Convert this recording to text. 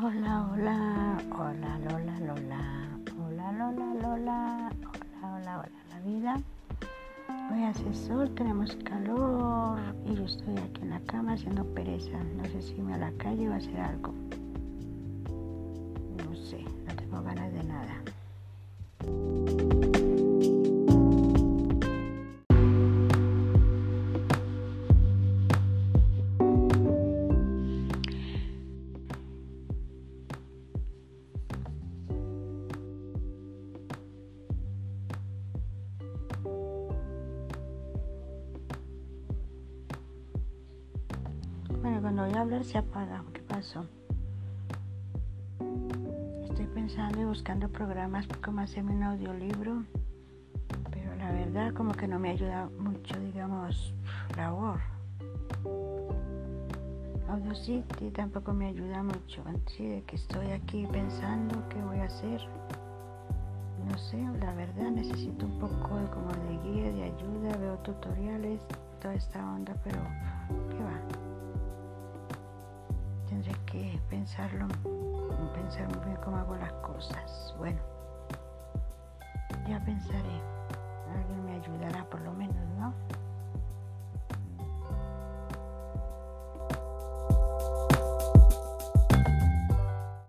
hola, hola, hola, Lola, Lola, hola, Lola, Lola, hola, hola, hola, la vida. Hoy hace sol, tenemos calor y yo estoy aquí en la cama haciendo pereza. No sé si irme a la calle o hacer algo. No sé, no tengo ganas de nada. Bueno, cuando voy a hablar se apaga. ¿Qué pasó? Estoy pensando y buscando programas como hacerme un audiolibro, pero la verdad como que no me ayuda mucho, digamos, labor. Audacity tampoco me ayuda mucho. Así de que estoy aquí pensando qué voy a hacer. No sé, la verdad necesito un poco de, como de guía, de ayuda, veo tutoriales, toda esta onda, pero ¿qué va? que pensarlo, pensar muy bien cómo hago las cosas. Bueno, ya pensaré. Alguien me ayuda.